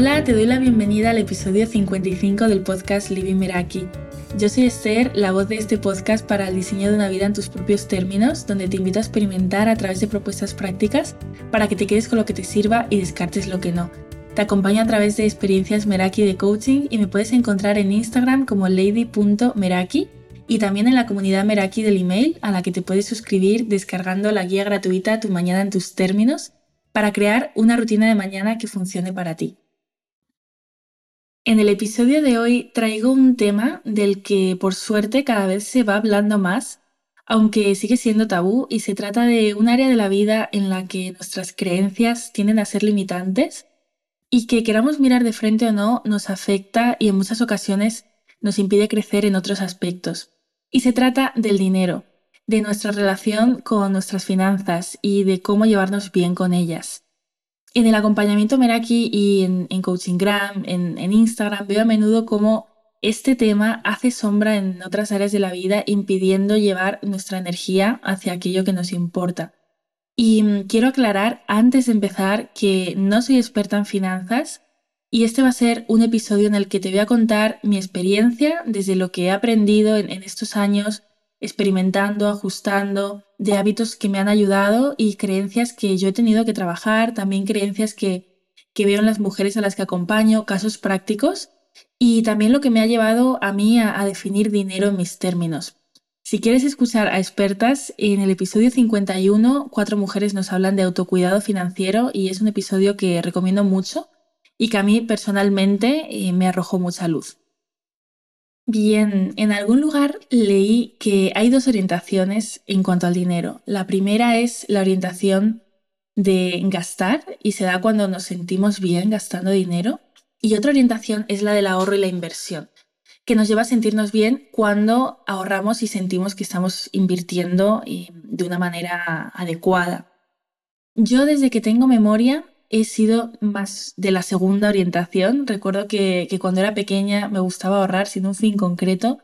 Hola, te doy la bienvenida al episodio 55 del podcast Living Meraki. Yo soy Esther, la voz de este podcast para el diseño de una vida en tus propios términos, donde te invito a experimentar a través de propuestas prácticas para que te quedes con lo que te sirva y descartes lo que no. Te acompaño a través de experiencias Meraki de coaching y me puedes encontrar en Instagram como lady.meraki y también en la comunidad Meraki del email a la que te puedes suscribir descargando la guía gratuita Tu mañana en tus términos para crear una rutina de mañana que funcione para ti. En el episodio de hoy traigo un tema del que por suerte cada vez se va hablando más, aunque sigue siendo tabú y se trata de un área de la vida en la que nuestras creencias tienden a ser limitantes y que queramos mirar de frente o no nos afecta y en muchas ocasiones nos impide crecer en otros aspectos. Y se trata del dinero, de nuestra relación con nuestras finanzas y de cómo llevarnos bien con ellas. En el acompañamiento Meraki y en, en CoachingGram, en, Instagram, veo a menudo cómo este tema hace sombra en otras áreas de la vida, impidiendo llevar nuestra energía hacia aquello que nos importa. Y mm, quiero aclarar antes de empezar que no soy experta en finanzas y este va a ser un episodio en el que te voy a contar mi experiencia desde lo que he aprendido en, en estos años experimentando, ajustando, de hábitos que me han ayudado y creencias que yo he tenido que trabajar, también creencias que, que veo en las mujeres a las que acompaño, casos prácticos y también lo que me ha llevado a mí a, definir dinero en mis términos. Si quieres escuchar a expertas, en el episodio 51, cuatro mujeres nos hablan de autocuidado financiero y es un episodio que recomiendo mucho y que a mí personalmente eh, me arrojó mucha luz. Bien, en algún lugar leí que hay dos orientaciones en cuanto al dinero. La primera es la orientación de gastar y se da cuando nos sentimos bien gastando dinero. Y otra orientación es la del ahorro y la inversión, que nos lleva a sentirnos bien cuando ahorramos y sentimos que estamos invirtiendo eh, de una manera adecuada. Yo desde que tengo memoria he sido más de la segunda orientación. Recuerdo que, cuando era pequeña me gustaba ahorrar sin un fin concreto.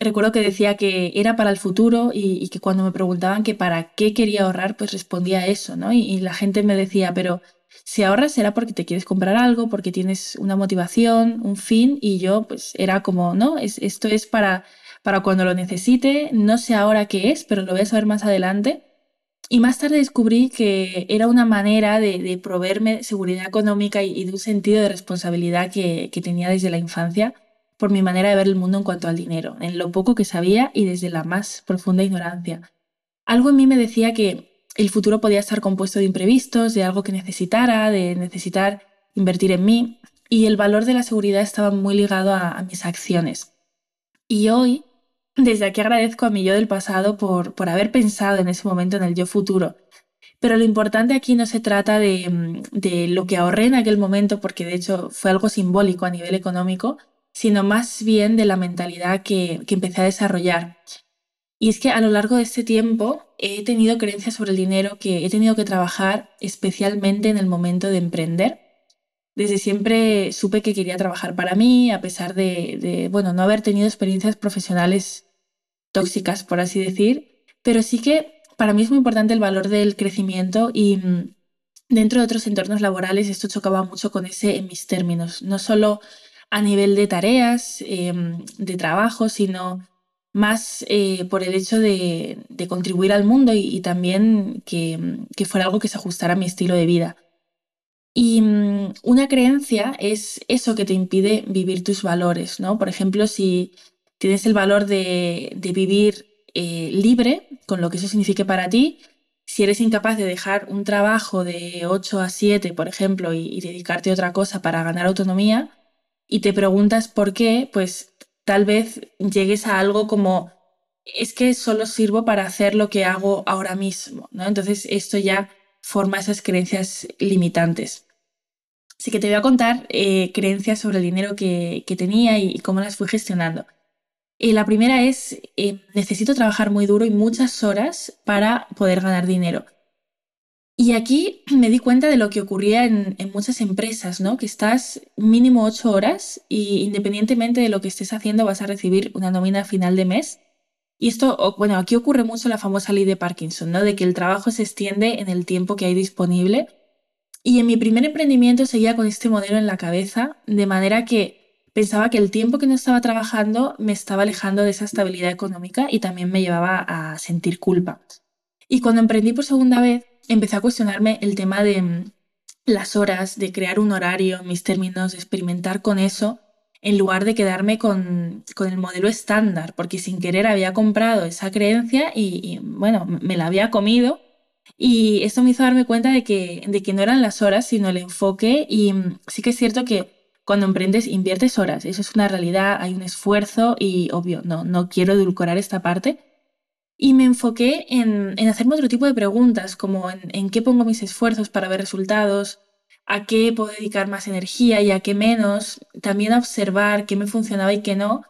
Recuerdo que decía que era para el futuro y, que cuando me preguntaban que para qué quería ahorrar, pues respondía eso, ¿no? Y, la gente me decía, pero si ahorras será porque te quieres comprar algo, porque tienes una motivación, un fin, y yo pues era como, ¿no? Es, esto es para, para cuando lo necesite, no sé ahora qué es, pero lo voy a saber más adelante. Y más tarde descubrí que era una manera de, proveerme seguridad económica y, de un sentido de responsabilidad que, tenía desde la infancia por mi manera de ver el mundo en cuanto al dinero, en lo poco que sabía y desde la más profunda ignorancia. Algo en mí me decía que el futuro podía estar compuesto de imprevistos, de algo que necesitara, de necesitar invertir en mí, y el valor de la seguridad estaba muy ligado a mis acciones. Y hoy desde aquí agradezco a mi yo del pasado por, por haber pensado en ese momento en el yo futuro. Pero lo importante aquí no se trata de, de, lo que ahorré en aquel momento, porque de hecho fue algo simbólico a nivel económico, sino más bien de la mentalidad que, que empecé a desarrollar. Y es que a lo largo de este tiempo he tenido creencias sobre el dinero que he tenido que trabajar especialmente en el momento de emprender. Desde siempre supe que quería trabajar para mí, a pesar de, de bueno, no haber tenido experiencias profesionales tóxicas, por así decir, pero sí que para mí es muy importante el valor del crecimiento y mm, dentro de otros entornos laborales esto chocaba mucho con ese en mis términos, no solo a nivel de tareas, em, de trabajo, sino más eh, por el hecho de, contribuir al mundo y, también que, que, fuera algo que se ajustara a mi estilo de vida. Y mm, una creencia es eso que te impide vivir tus valores, ¿no? Por ejemplo, si tienes el valor de, vivir eh, libre, con lo que eso signifique para ti, si eres incapaz de dejar un trabajo de 8 a 7, por ejemplo, y, dedicarte a otra cosa para ganar autonomía, y te preguntas por qué, pues tal vez llegues a algo como, es que solo sirvo para hacer lo que hago ahora mismo, ¿no? Entonces esto ya forma esas creencias limitantes. Así que te voy a contar eh, creencias sobre el dinero que, tenía y cómo las fui gestionando. Eh, la primera es, eh, necesito trabajar muy duro y muchas horas para poder ganar dinero. Y aquí me di cuenta de lo que ocurría en, muchas empresas, ¿no? Que estás mínimo ocho horas y independientemente de lo que estés haciendo vas a recibir una nómina final de mes. Y esto, bueno, aquí ocurre mucho la famosa ley de Parkinson, ¿no? De que el trabajo se extiende en el tiempo que hay disponible Y en mi primer emprendimiento seguía con este modelo en la cabeza, de manera que pensaba que el tiempo que no estaba trabajando me estaba alejando de esa estabilidad económica y también me llevaba a sentir culpa. Y cuando emprendí por segunda vez, empecé a cuestionarme el tema de mm, las horas, de crear un horario, mis términos, de experimentar con eso, en lugar de quedarme con, el modelo estándar, porque sin querer había comprado esa creencia y, bueno, me la había comido. Y esto me hizo darme cuenta de que, de que no eran las horas, sino el enfoque. Y mm, sí que es cierto que cuando emprendes inviertes horas, eso es una realidad, hay un esfuerzo y obvio, no, no quiero edulcorar esta parte, y me enfoqué en, hacerme otro tipo de preguntas, como en, qué pongo mis esfuerzos para ver resultados, a qué puedo dedicar más energía y a qué menos, también a observar qué me funcionaba y qué no.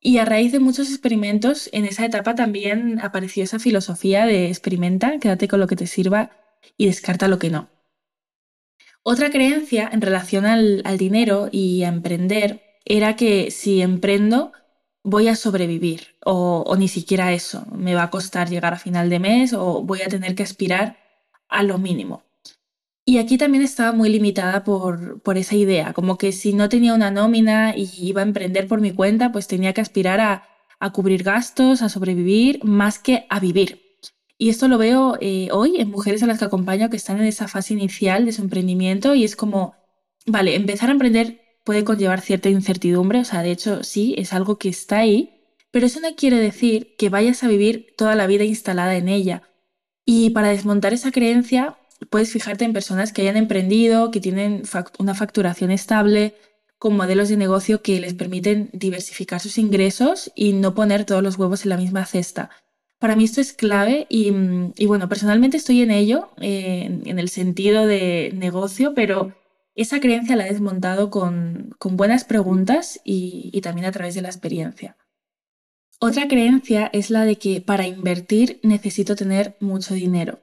Y a raíz de muchos experimentos, en esa etapa también apareció esa filosofía de experimenta, quédate con lo que te sirva y descarta lo que no. Otra creencia en relación al dinero y a emprender era que si emprendo, voy a sobrevivir o, ni siquiera eso, me va a costar llegar a final de mes o voy a tener que aspirar a lo mínimo. Y aquí también estaba muy limitada por, por esa idea, como que si no tenía una nómina y iba a emprender por mi cuenta, pues tenía que aspirar a, cubrir gastos, a sobrevivir, más que a vivir. Y esto lo veo eh, hoy en mujeres a las que acompaño que están en esa fase inicial de su emprendimiento y es como, vale, empezar a emprender puede conllevar cierta incertidumbre, o sea, de hecho sí, es algo que está ahí, pero eso no quiere decir que vayas a vivir toda la vida instalada en ella. Y para desmontar esa creencia, puedes fijarte en personas que hayan emprendido, que tienen una facturación estable, con modelos de negocio que les permiten diversificar sus ingresos y no poner todos los huevos en la misma cesta. Para mí esto es clave y, bueno, personalmente estoy en ello, eh, en el sentido de negocio, pero esa creencia la he desmontado con, buenas preguntas y también a través de la experiencia. Otra creencia es la de que para invertir necesito tener mucho dinero.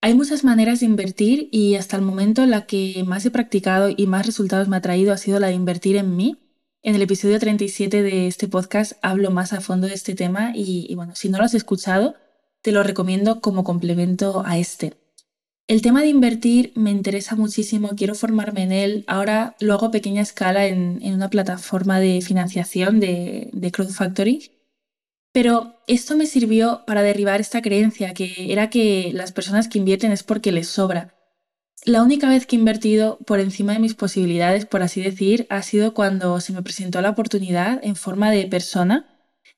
Hay muchas maneras de invertir y hasta el momento la que más he practicado y más resultados me ha traído ha sido la de invertir en mí. En el episodio 37 de este podcast hablo más a fondo de este tema y, bueno, si no lo has escuchado, te lo recomiendo como complemento a este. El tema de invertir me interesa muchísimo, quiero formarme en él. Ahora lo hago a pequeña escala en, una plataforma de financiación de, de Crowd Factory. Pero esto me sirvió para derribar esta creencia que era que las personas que invierten es porque les sobra. La única vez que he invertido por encima de mis posibilidades, por así decir, ha sido cuando se me presentó la oportunidad en forma de persona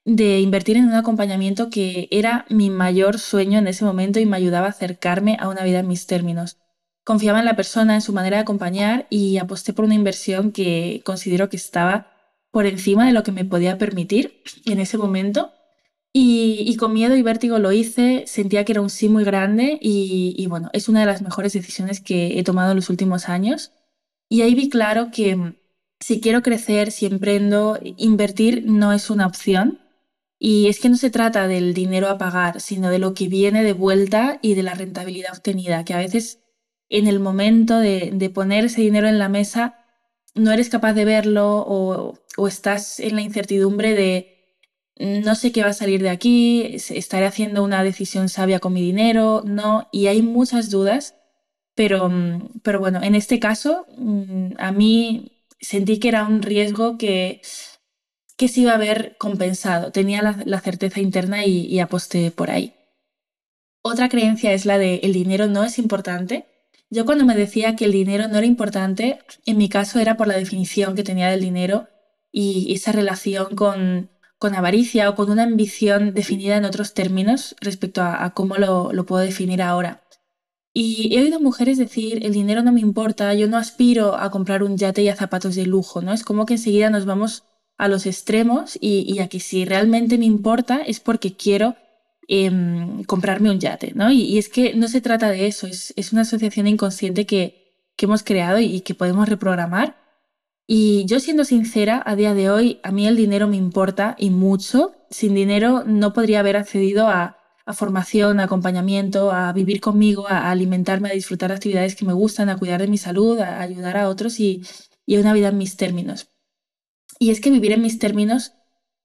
de invertir en un acompañamiento que era mi mayor sueño en ese momento y me ayudaba a acercarme a una vida en mis términos. Confiaba en la persona, en su manera de acompañar y aposté por una inversión que considero que estaba por encima de lo que me podía permitir en ese momento. Y, con miedo y vértigo lo hice, sentía que era un sí muy grande y, y bueno, es una de las mejores decisiones que he tomado en los últimos años. Y ahí vi claro que si quiero crecer, si emprendo, invertir no es una opción, y es que no se trata del dinero a pagar, sino de lo que viene de vuelta y de la rentabilidad obtenida, que a veces en el momento de, poner ese dinero en la mesa no eres capaz de verlo o, estás en la incertidumbre de no sé qué va a salir de aquí, estaré haciendo una decisión sabia con mi dinero, no, y hay muchas dudas, pero, mm, pero bueno, en este caso mm, a mí sentí que era un riesgo que que se iba a ver compensado. Tenía la, certeza interna y, aposté por ahí. Otra creencia es la de el dinero no es importante. Yo cuando me decía que el dinero no era importante, en mi caso era por la definición que tenía del dinero y esa relación con, con avaricia o con una ambición definida en otros términos respecto a, cómo lo, lo, puedo definir ahora. Y he oído mujeres decir, el dinero no me importa, yo no aspiro a comprar un yate y a zapatos de lujo, ¿no? Es como que enseguida nos vamos a los extremos y, aquí si realmente me importa es porque quiero em, comprarme un yate, ¿no? Y, es que no se trata de eso, es, una asociación inconsciente que, que hemos creado y, que podemos reprogramar. Y yo siendo sincera, a día de hoy a mí el dinero me importa y mucho. Sin dinero no podría haber accedido a, formación, a acompañamiento, a vivir conmigo, a, alimentarme, a disfrutar actividades que me gustan, a cuidar de mi salud, a ayudar a otros y, y a una vida en mis términos. Y es que vivir en mis términos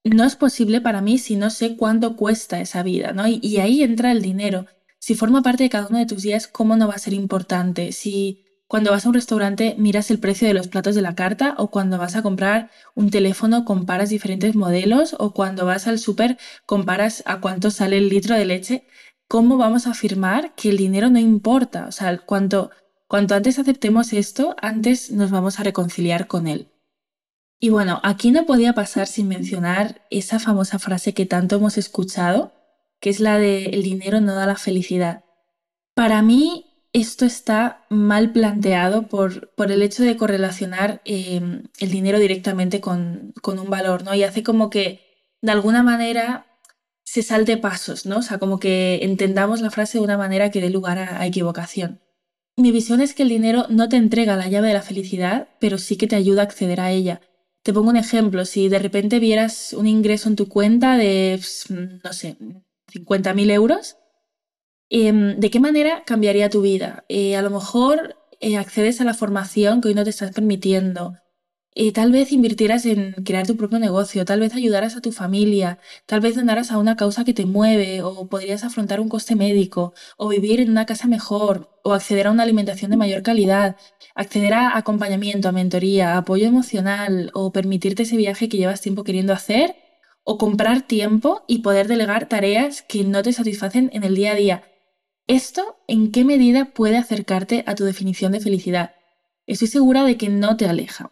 no es posible para mí si no sé cuánto cuesta esa vida, ¿no? Y, ahí entra el dinero. Si forma parte de cada uno de tus días, ¿cómo no va a ser importante? Si, cuando vas a un restaurante miras el precio de los platos de la carta o cuando vas a comprar un teléfono comparas diferentes modelos o cuando vas al súper comparas a cuánto sale el litro de leche. ¿Cómo vamos a afirmar que el dinero no importa? O sea, cuanto, cuanto antes aceptemos esto, antes nos vamos a reconciliar con él. Y bueno, aquí no podía pasar sin mencionar esa famosa frase que tanto hemos escuchado, que es la de el dinero no da la felicidad. Para mí esto está mal planteado por, por el hecho de correlacionar em, el dinero directamente con, un valor, ¿no? Y hace como que de alguna manera se salte pasos, ¿no? O sea, como que entendamos la frase de una manera que dé lugar a equivocación. Mi visión es que el dinero no te entrega la llave de la felicidad, pero sí que te ayuda a acceder a ella. Te pongo un ejemplo, si de repente vieras un ingreso en tu cuenta de, pues, no sé, 50.000 euros, em, ¿de qué manera cambiaría tu vida? Eh, a lo mejor eh, accedes a la formación que hoy no te estás permitiendo, eh, tal vez invirtieras en crear tu propio negocio, tal vez ayudaras a tu familia, tal vez donaras a una causa que te mueve, o podrías afrontar un coste médico, o vivir en una casa mejor, o acceder a una alimentación de mayor calidad, acceder a acompañamiento, a mentoría, apoyo emocional, o permitirte ese viaje que llevas tiempo queriendo hacer, o comprar tiempo y poder delegar tareas que no te satisfacen en el día a día. ¿Esto en qué medida puede acercarte a tu definición de felicidad? Estoy segura de que no te aleja.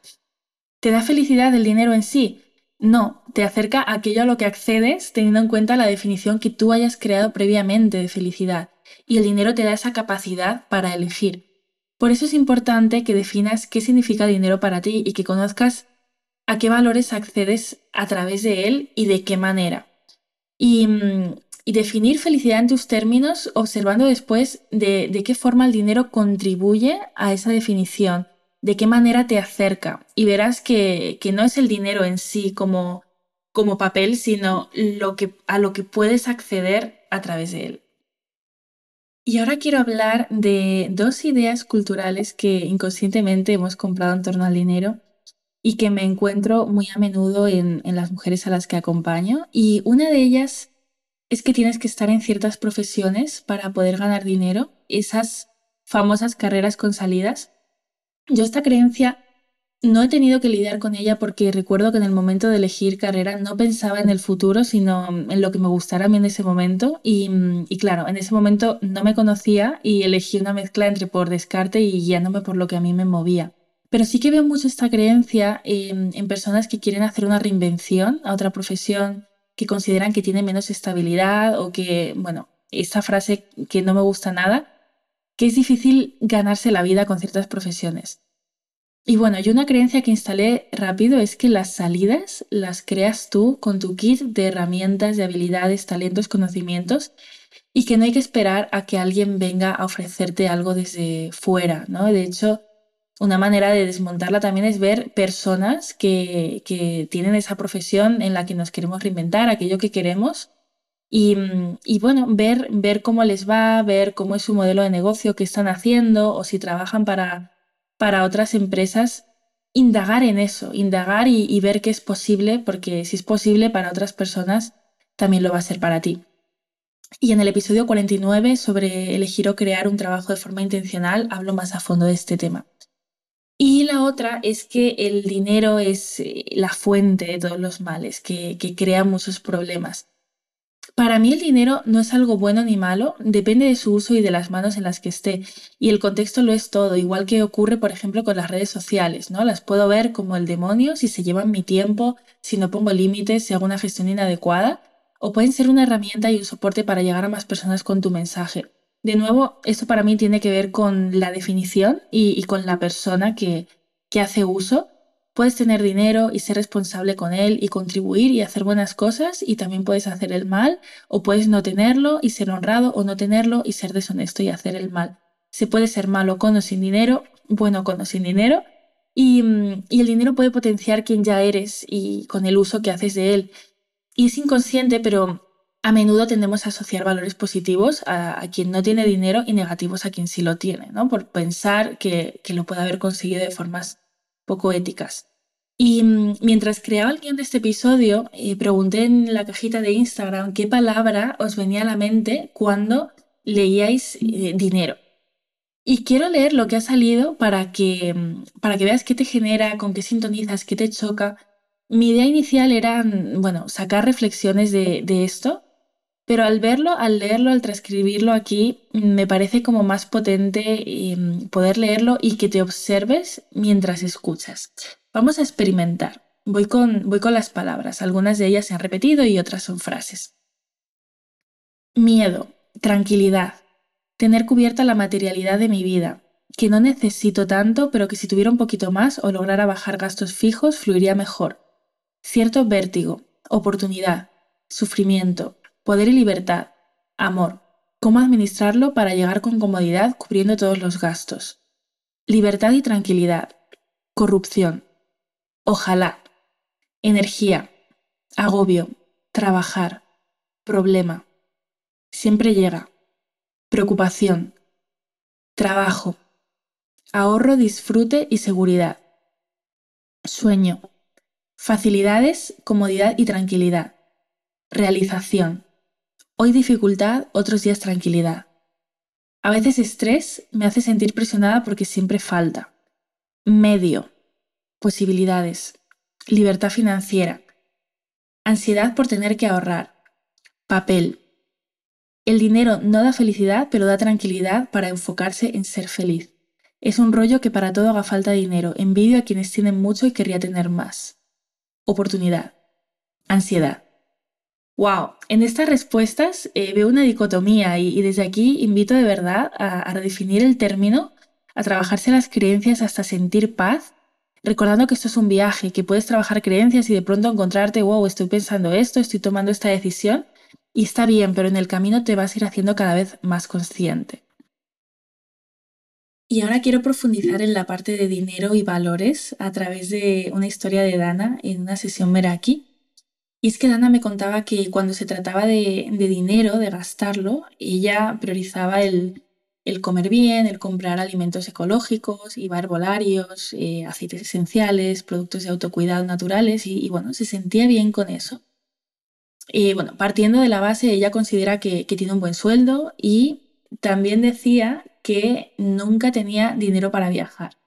¿Te da felicidad el dinero en sí? No, te acerca a aquello a lo que accedes teniendo en cuenta la definición que tú hayas creado previamente de felicidad, y el dinero te da esa capacidad para elegir. Por eso es importante que definas qué significa dinero para ti y que conozcas a qué valores accedes a través de él y de qué manera. Y, mm, definir felicidad en tus términos observando después de, de qué forma el dinero contribuye a esa definición de qué manera te acerca y verás que, no es el dinero en sí como, como papel, sino lo que, a lo que puedes acceder a través de él. Y ahora quiero hablar de dos ideas culturales que inconscientemente hemos comprado en torno al dinero y que me encuentro muy a menudo en, en las mujeres a las que acompaño. Y una de ellas es que tienes que estar en ciertas profesiones para poder ganar dinero, esas famosas carreras con salidas yo esta creencia no he tenido que lidiar con ella porque recuerdo que en el momento de elegir carrera no pensaba en el futuro, sino en lo que me gustara a mí en ese momento. Y, claro, en ese momento no me conocía y elegí una mezcla entre por descarte y guiándome por lo que a mí me movía. Pero sí que veo mucho esta creencia en, en personas que quieren hacer una reinvención a otra profesión, que consideran que tiene menos estabilidad o que, bueno, esta frase que no me gusta nada, que es difícil ganarse la vida con ciertas profesiones. Y bueno, yo una creencia que instalé rápido es que las salidas las creas tú con tu kit de herramientas, de habilidades, talentos, conocimientos y que no hay que esperar a que alguien venga a ofrecerte algo desde fuera, ¿no? De hecho, una manera de desmontarla también es ver personas que, que tienen esa profesión en la que nos queremos reinventar, aquello que queremos, Mm, y, bueno, ver, ver cómo les va, ver cómo es su modelo de negocio, qué están haciendo o si trabajan para, para otras empresas, indagar en eso, indagar y, ver qué es posible, porque si es posible para otras personas, también lo va a ser para ti. Y en el episodio 49 sobre elegir o crear un trabajo de forma intencional hablo más a fondo de este tema. Y la otra es que el dinero es eh, la fuente de todos los males, que, que crea muchos problemas. Para mí el dinero no es algo bueno ni malo, depende de su uso y de las manos en las que esté. Y el contexto lo es todo, igual que ocurre, por ejemplo, con las redes sociales, ¿no? Las puedo ver como el demonio si se llevan mi tiempo, si no pongo límites, si hago una gestión inadecuada, o pueden ser una herramienta y un soporte para llegar a más personas con tu mensaje. De nuevo, esto para mí tiene que ver con la definición y, con la persona que, que hace uso Puedes tener dinero y ser responsable con él y contribuir y hacer buenas cosas y también puedes hacer el mal o puedes no tenerlo y ser honrado o no tenerlo y ser deshonesto y hacer el mal. Se puede ser malo con o sin dinero, bueno con o sin dinero y, mm, el dinero puede potenciar quien ya eres y con el uso que haces de él. Y es inconsciente, pero a menudo tendemos a asociar valores positivos a, quien no tiene dinero y negativos a quien sí lo tiene, ¿no? Por pensar que, que lo puede haber conseguido de formas poco éticas. Y mm, mientras creaba el guion de este episodio, eh, pregunté en la cajita de Instagram qué palabra os venía a la mente cuando leíais eh, dinero. Y quiero leer lo que ha salido para que, para que veas qué te genera, con qué sintonizas, qué te choca. Mi idea inicial era, bueno, sacar reflexiones de, de esto, pero al verlo, al leerlo, al transcribirlo aquí, me parece como más potente em, poder leerlo y que te observes mientras escuchas. Vamos a experimentar. Voy con, voy con las palabras. Algunas de ellas se han repetido y otras son frases. Miedo, tranquilidad, tener cubierta la materialidad de mi vida, que no necesito tanto, pero que si tuviera un poquito más o lograra bajar gastos fijos, fluiría mejor. Cierto vértigo, oportunidad, sufrimiento, poder y libertad, amor, cómo administrarlo para llegar con comodidad cubriendo todos los gastos. Libertad y tranquilidad, corrupción, ojalá, energía, agobio, trabajar, problema, siempre llega. Preocupación. Trabajo. Ahorro, disfrute y seguridad. Sueño. Facilidades, comodidad y tranquilidad. Realización. Hoy dificultad, otros días tranquilidad. A veces estrés me hace sentir presionada porque siempre falta. Medio. Posibilidades. Libertad financiera. Ansiedad por tener que ahorrar. Papel. El dinero no da felicidad, pero da tranquilidad para enfocarse en ser feliz. Es un rollo que para todo haga falta dinero. Envidio a quienes tienen mucho y querría tener más. Oportunidad. Ansiedad. Wow, en estas respuestas eh, veo una dicotomía y, desde aquí invito de verdad a, a redefinir el término, a trabajarse las creencias hasta sentir paz, recordando que esto es un viaje, que puedes trabajar creencias y de pronto encontrarte, wow, estoy pensando esto, estoy tomando esta decisión y está bien, pero en el camino te vas a ir haciendo cada vez más consciente. Y ahora quiero profundizar en la parte de dinero y valores a través de una historia de Dana en una sesión Meraki. Y es que Dana me contaba que cuando se trataba de, dinero, de gastarlo, ella priorizaba el, comer bien, el comprar alimentos ecológicos, iba herbolarios, eh, aceites esenciales, productos de autocuidado naturales y, bueno, se sentía bien con eso. Y bueno, partiendo de la base, ella considera que, tiene un buen sueldo y también decía que nunca tenía dinero para viajar.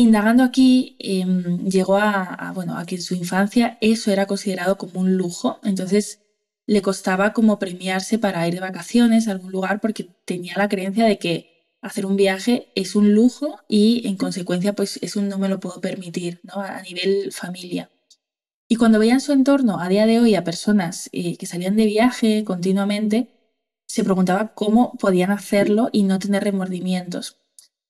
Indagando aquí, em, llegó a, bueno, a que en su infancia eso era considerado como un lujo, entonces le costaba como premiarse para ir de vacaciones a algún lugar porque tenía la creencia de que hacer un viaje es un lujo y en consecuencia pues eso no me lo puedo permitir ¿no? a nivel familia. Y cuando veían su entorno a día de hoy a personas eh, que salían de viaje continuamente, se preguntaba cómo podían hacerlo y no tener remordimientos.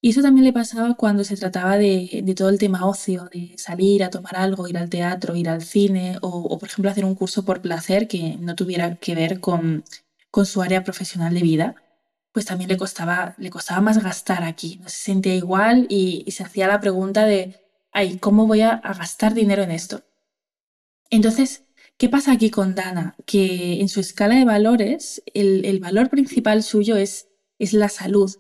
Y eso también le pasaba cuando se trataba de, todo el tema ocio, de salir a tomar algo, ir al teatro, ir al cine o, por ejemplo hacer un curso por placer que no tuviera que ver con, con su área profesional de vida, pues también le costaba, le costaba más gastar aquí, no se sentía igual y, se hacía la pregunta de, ay, ¿cómo voy a gastar dinero en esto? Entonces, ¿qué pasa aquí con Dana? Que en su escala de valores, el, valor principal suyo es, es, la salud.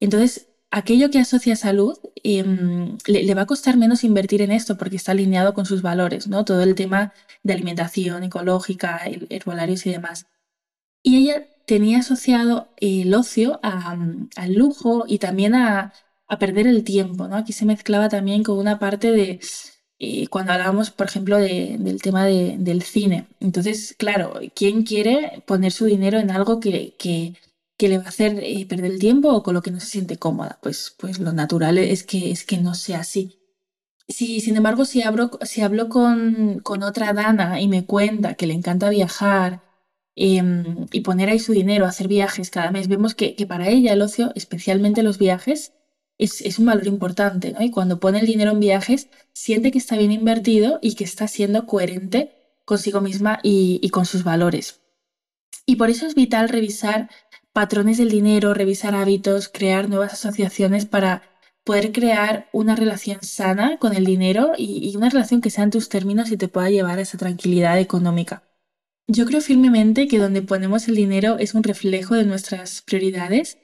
Entonces, aquello que asocia salud em, le, va a costar menos invertir en esto porque está alineado con sus valores, ¿no? Todo el tema de alimentación ecológica, herbolarios y demás. Y ella tenía asociado el ocio al lujo y también a, a perder el tiempo, ¿no? Aquí se mezclaba también con una parte de cuando hablábamos, por ejemplo, del tema del cine. Entonces, claro, ¿quién quiere poner su dinero en algo que, le va a hacer eh, perder el tiempo o con lo que no se siente cómoda? Pues, pues lo natural es que, es que no sea así. Si, sin embargo, si hablo, si hablo con, con otra Dana y me cuenta que le encanta viajar em, y poner ahí su dinero, hacer viajes cada mes, vemos que, que para ella el ocio, especialmente los viajes, es, un valor importante, ¿no? Y cuando pone el dinero en viajes, siente que está bien invertido y que está siendo coherente consigo misma y, con sus valores. Y por eso es vital revisar patrones del dinero, revisar hábitos, crear nuevas asociaciones para poder crear una relación sana con el dinero y, una relación que sea en tus términos y te pueda llevar a esa tranquilidad económica. Yo creo firmemente que donde ponemos el dinero es un reflejo de nuestras prioridades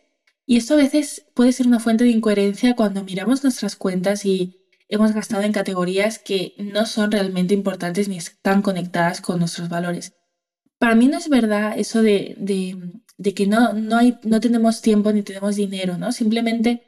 y esto a veces puede ser una fuente de incoherencia cuando miramos nuestras cuentas y hemos gastado en categorías que no son realmente importantes ni están conectadas con nuestros valores. Para mí no es verdad eso de que no, no, hay, no tenemos tiempo ni tenemos dinero, ¿no? Simplemente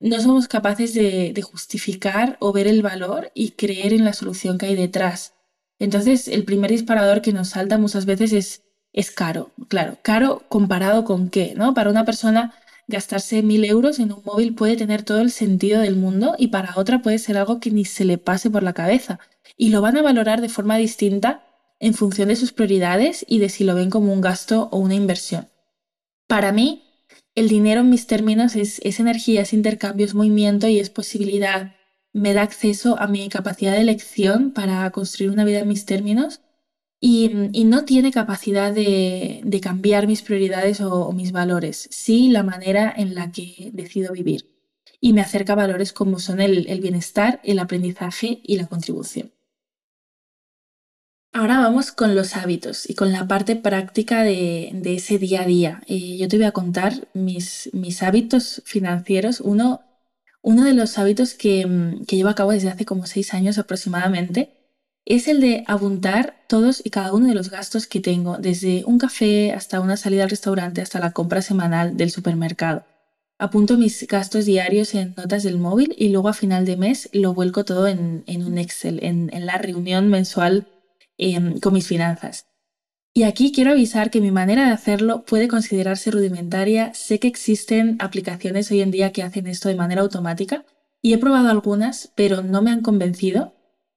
no somos capaces de, de justificar o ver el valor y creer en la solución que hay detrás. Entonces, el primer disparador que nos salta muchas veces es, es caro. Claro, caro comparado con qué, ¿no? Para una persona gastarse mil euros en un móvil puede tener todo el sentido del mundo y para otra puede ser algo que ni se le pase por la cabeza. Y lo van a valorar de forma distinta en función de sus prioridades y de si lo ven como un gasto o una inversión. Para mí, el dinero en mis términos es, energía, es intercambio, es movimiento y es posibilidad. Me da acceso a mi capacidad de elección para construir una vida en mis términos y, no tiene capacidad de, cambiar mis prioridades o, mis valores, sí la manera en la que decido vivir. Y me acerca a valores como son el bienestar, el aprendizaje y la contribución. Ahora vamos con los hábitos y con la parte práctica de, ese día a día. Eh, yo te voy a contar mis, mis hábitos financieros. Uno, uno de los hábitos que, mm, que llevo a cabo desde hace como seis años aproximadamente es el de apuntar todos y cada uno de los gastos que tengo, desde un café hasta una salida al restaurante hasta la compra semanal del supermercado. Apunto mis gastos diarios en notas del móvil y luego a final de mes lo vuelco todo en, un Excel, en, en la reunión mensual Em, con mis finanzas. Y aquí quiero avisar que mi manera de hacerlo puede considerarse rudimentaria. Sé que existen aplicaciones hoy en día que hacen esto de manera automática y he probado algunas, pero no me han convencido.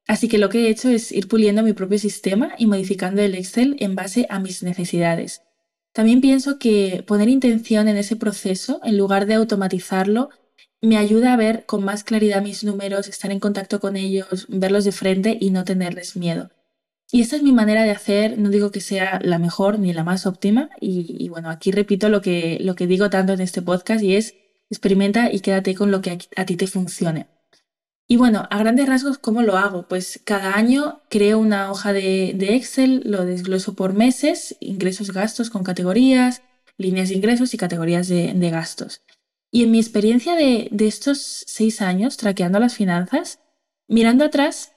Así que lo que he hecho es ir puliendo mi propio sistema y modificando el Excel en base a mis necesidades. También pienso que poner intención en ese proceso, en lugar de automatizarlo, me ayuda a ver con más claridad mis números, estar en contacto con ellos, verlos de frente y no tenerles miedo. Y esta es mi manera de hacer, no digo que sea la mejor ni la más óptima, y, bueno, aquí repito lo que, lo que digo tanto en este podcast y es experimenta y quédate con lo que a, ti te funcione. Y bueno, a grandes rasgos, ¿cómo lo hago? Pues cada año creo una hoja de, Excel, lo desgloso por meses, ingresos, gastos con categorías, líneas de ingresos y categorías de, gastos. Y en mi experiencia de, de estos seis años traqueando las finanzas, mirando atrás,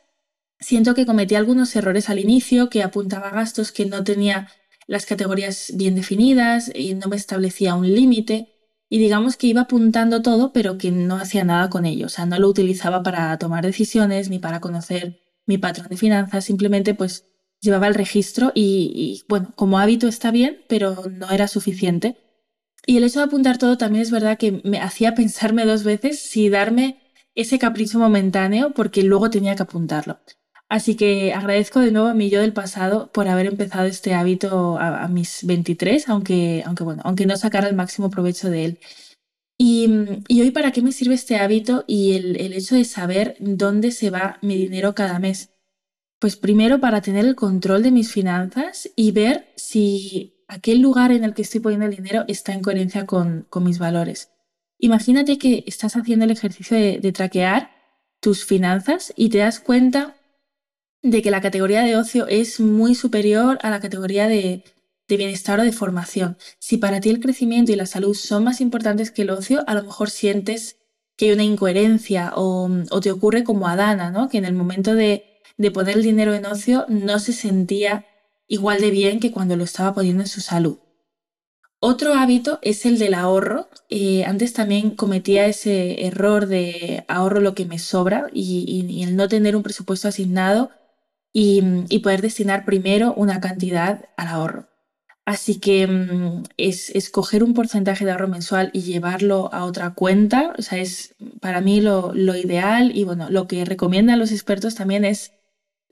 Siento que cometí algunos errores al inicio, que apuntaba gastos que no tenía las categorías bien definidas y no me establecía un límite. Y digamos que iba apuntando todo, pero que no hacía nada con ello. O sea, no lo utilizaba para tomar decisiones ni para conocer mi patrón de finanzas. Simplemente pues llevaba el registro y, y bueno, como hábito está bien, pero no era suficiente. Y el hecho de apuntar todo también es verdad que me hacía pensarme dos veces si darme ese capricho momentáneo porque luego tenía que apuntarlo. Así que agradezco de nuevo a mi yo del pasado por haber empezado este hábito a, mis 23, aunque, aunque, bueno, aunque no sacara el máximo provecho de él. Y, hoy, ¿para qué me sirve este hábito y el, el hecho de saber dónde se va mi dinero cada mes? Pues primero para tener el control de mis finanzas y ver si aquel lugar en el que estoy poniendo el dinero está en coherencia con, con mis valores. Imagínate que estás haciendo el ejercicio de, de traquear tus finanzas y te das cuenta de que la categoría de ocio es muy superior a la categoría de, bienestar o de formación. Si para ti el crecimiento y la salud son más importantes que el ocio, a lo mejor sientes que hay una incoherencia o, te ocurre como a Dana, ¿no? que en el momento de, poner el dinero en ocio no se sentía igual de bien que cuando lo estaba poniendo en su salud. Otro hábito es el del ahorro. Eh, antes también cometía ese error de ahorro lo que me sobra y el no tener un presupuesto asignado y, poder destinar primero una cantidad al ahorro. Así que mm, es escoger un porcentaje de ahorro mensual y llevarlo a otra cuenta, o sea, es para mí lo, ideal y bueno, lo que recomiendan los expertos también es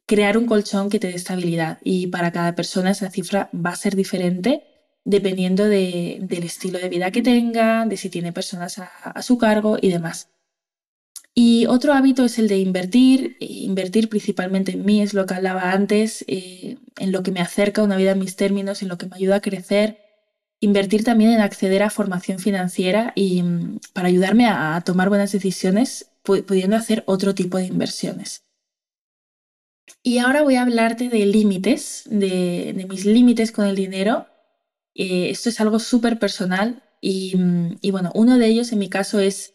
crear un colchón que te dé estabilidad y para cada persona esa cifra va a ser diferente dependiendo del estilo de vida que tenga, de si tiene personas a su cargo y demás. Y otro hábito es el de invertir, eh, invertir principalmente en mí, es lo que hablaba antes, eh, en lo que me acerca a una vida en mis términos, en lo que me ayuda a crecer. Invertir también en acceder a formación financiera y mm, para ayudarme a, tomar buenas decisiones, pudiendo hacer otro tipo de inversiones. Y ahora voy a hablarte de límites, de, mis límites con el dinero. Eh, esto es algo súper personal y, mm, y bueno, uno de ellos en mi caso es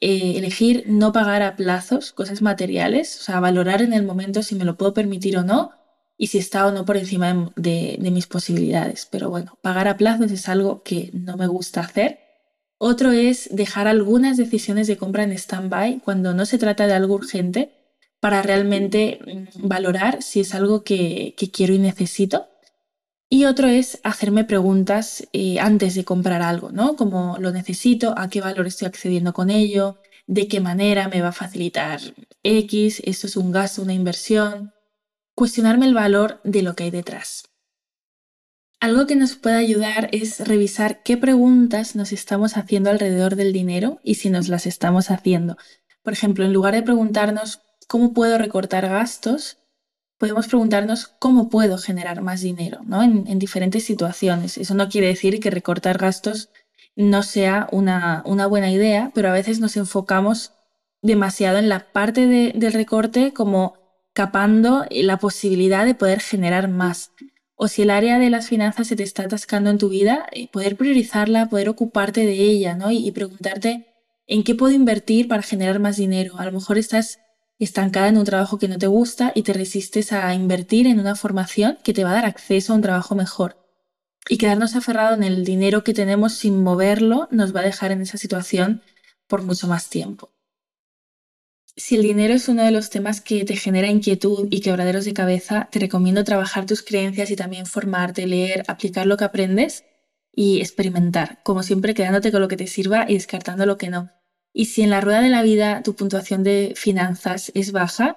eh, elegir no pagar a plazos cosas materiales, o sea, valorar en el momento si me lo puedo permitir o no, y si está o no por encima de, de mis posibilidades. Pero bueno, pagar a plazos es algo que no me gusta hacer. Otro es dejar algunas decisiones de compra en stand-by cuando no se trata de algo urgente para realmente mm, valorar si es algo que, quiero y necesito. Y otro es hacerme preguntas eh, antes de comprar algo, ¿no? Como lo necesito, a qué valor estoy accediendo con ello, de qué manera me va a facilitar X, esto es un gasto, una inversión. Cuestionarme el valor de lo que hay detrás. Algo que nos puede ayudar es revisar qué preguntas nos estamos haciendo alrededor del dinero y si nos las estamos haciendo. Por ejemplo, en lugar de preguntarnos cómo puedo recortar gastos, podemos preguntarnos cómo puedo generar más dinero ¿no? en, diferentes situaciones. Eso no quiere decir que recortar gastos no sea una, buena idea, pero a veces nos enfocamos demasiado en la parte del recorte como capando la posibilidad de poder generar más. O si el área de las finanzas se te está atascando en tu vida, eh, poder priorizarla, poder ocuparte de ella ¿no? y preguntarte en qué puedo invertir para generar más dinero. A lo mejor estás estancada en un trabajo que no te gusta y te resistes a invertir en una formación que te va a dar acceso a un trabajo mejor. Y quedarnos aferrado en el dinero que tenemos sin moverlo nos va a dejar en esa situación por mucho más tiempo. Si el dinero es uno de los temas que te genera inquietud y quebraderos de cabeza, te recomiendo trabajar tus creencias y también formarte, leer, aplicar lo que aprendes y experimentar, como siempre quedándote con lo que te sirva y descartando lo que no. Y si en la rueda de la vida tu puntuación de finanzas es baja,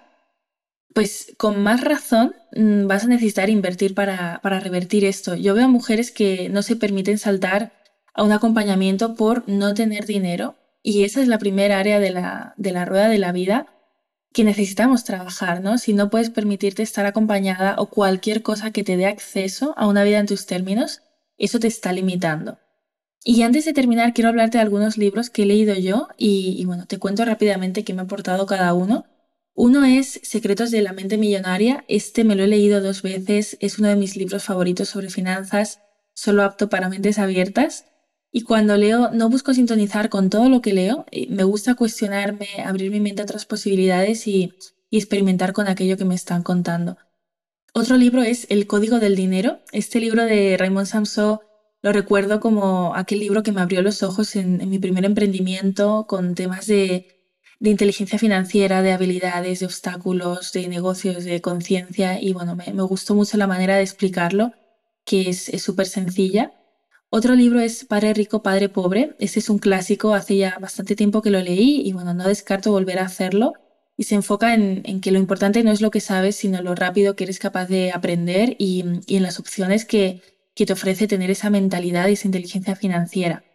pues con más razón mm, vas a necesitar invertir para, revertir esto. Yo veo mujeres que no se permiten saltar a un acompañamiento por no tener dinero y esa es la primera área de la, de la rueda de la vida que necesitamos trabajar, ¿no? Si no puedes permitirte estar acompañada o cualquier cosa que te dé acceso a una vida en tus términos, eso te está limitando. Y antes de terminar, quiero hablarte de algunos libros que he leído yo y, bueno, te cuento rápidamente qué me ha aportado cada uno. Uno es Secretos de la mente millonaria. Este me lo he leído dos veces, es uno de mis libros favoritos sobre finanzas, solo apto para mentes abiertas. Y cuando leo, no busco sintonizar con todo lo que leo, eh, me gusta cuestionarme, abrir mi mente a otras posibilidades y, y experimentar con aquello que me están contando. Otro libro es El Código del Dinero. Este libro de Raymond Samson lo recuerdo como aquel libro que me abrió los ojos en, mi primer emprendimiento con temas de, inteligencia financiera, de habilidades, de obstáculos, de negocios, de conciencia y bueno, me, gustó mucho la manera de explicarlo, que es súper sencilla. Otro libro es Padre Rico, Padre Pobre. Este es un clásico, hace ya bastante tiempo que lo leí y bueno, no descarto volver a hacerlo. Y se enfoca en, que lo importante no es lo que sabes, sino lo rápido que eres capaz de aprender y en las opciones que, que te ofrece tener esa mentalidad y esa inteligencia financiera.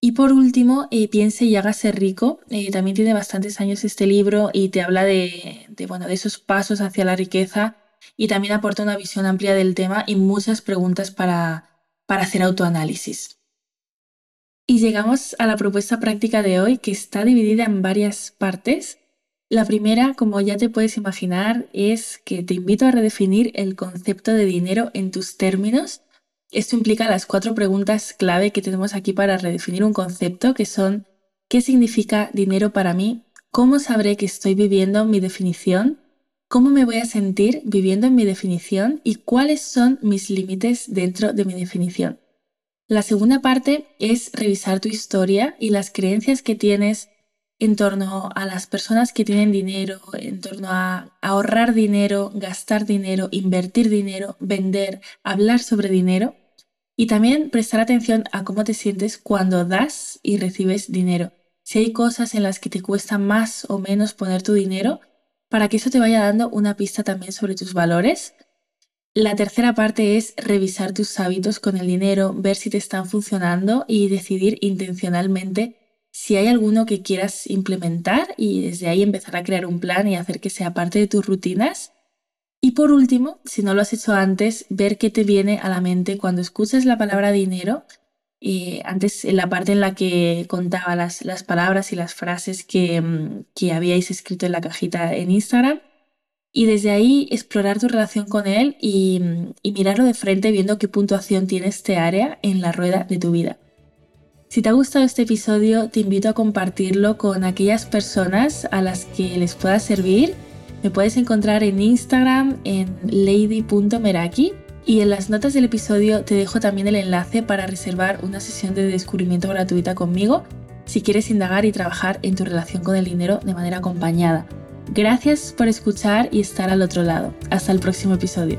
Y por último, eh, Piense y hágase rico. Eh, también tiene bastantes años este libro y te habla de, bueno, de esos pasos hacia la riqueza y también aporta una visión amplia del tema y muchas preguntas para, para hacer autoanálisis. Y llegamos a la propuesta práctica de hoy que está dividida en varias partes. La primera, como ya te puedes imaginar, es que te invito a redefinir el concepto de dinero en tus términos esto implica las cuatro preguntas clave que tenemos aquí para redefinir un concepto, que son ¿qué significa dinero para mí? ¿Cómo sabré que estoy viviendo mi definición? ¿Cómo me voy a sentir viviendo en mi definición? ¿Y cuáles son mis límites dentro de mi definición? La segunda parte es revisar tu historia y las creencias que tienes en torno a las personas que tienen dinero, en torno a ahorrar dinero, gastar dinero, invertir dinero, vender, hablar sobre dinero. Y también prestar atención a cómo te sientes cuando das y recibes dinero. Si hay cosas en las que te cuesta más o menos poner tu dinero, para que eso te vaya dando una pista también sobre tus valores. La tercera parte es revisar tus hábitos con el dinero, ver si te están funcionando y decidir intencionalmente si hay alguno que quieras implementar y desde ahí empezar a crear un plan y hacer que sea parte de tus rutinas. Y por último, si no lo has hecho antes, ver qué te viene a la mente cuando escuches la palabra dinero. Eh, antes, en la parte en la que contaba las, las palabras y las frases que, mm, que habíais escrito en la cajita en Instagram. Y desde ahí explorar tu relación con él y, mm, y mirarlo de frente viendo qué puntuación tiene este área en la rueda de tu vida. Si te ha gustado este episodio, te invito a compartirlo con aquellas personas a las que les pueda servir Me puedes encontrar en Instagram en lady.meraki y en las notas del episodio te dejo también el enlace para reservar una sesión de descubrimiento gratuita conmigo si quieres indagar y trabajar en tu relación con el dinero de manera acompañada. Gracias por escuchar y estar al otro lado. Hasta el próximo episodio.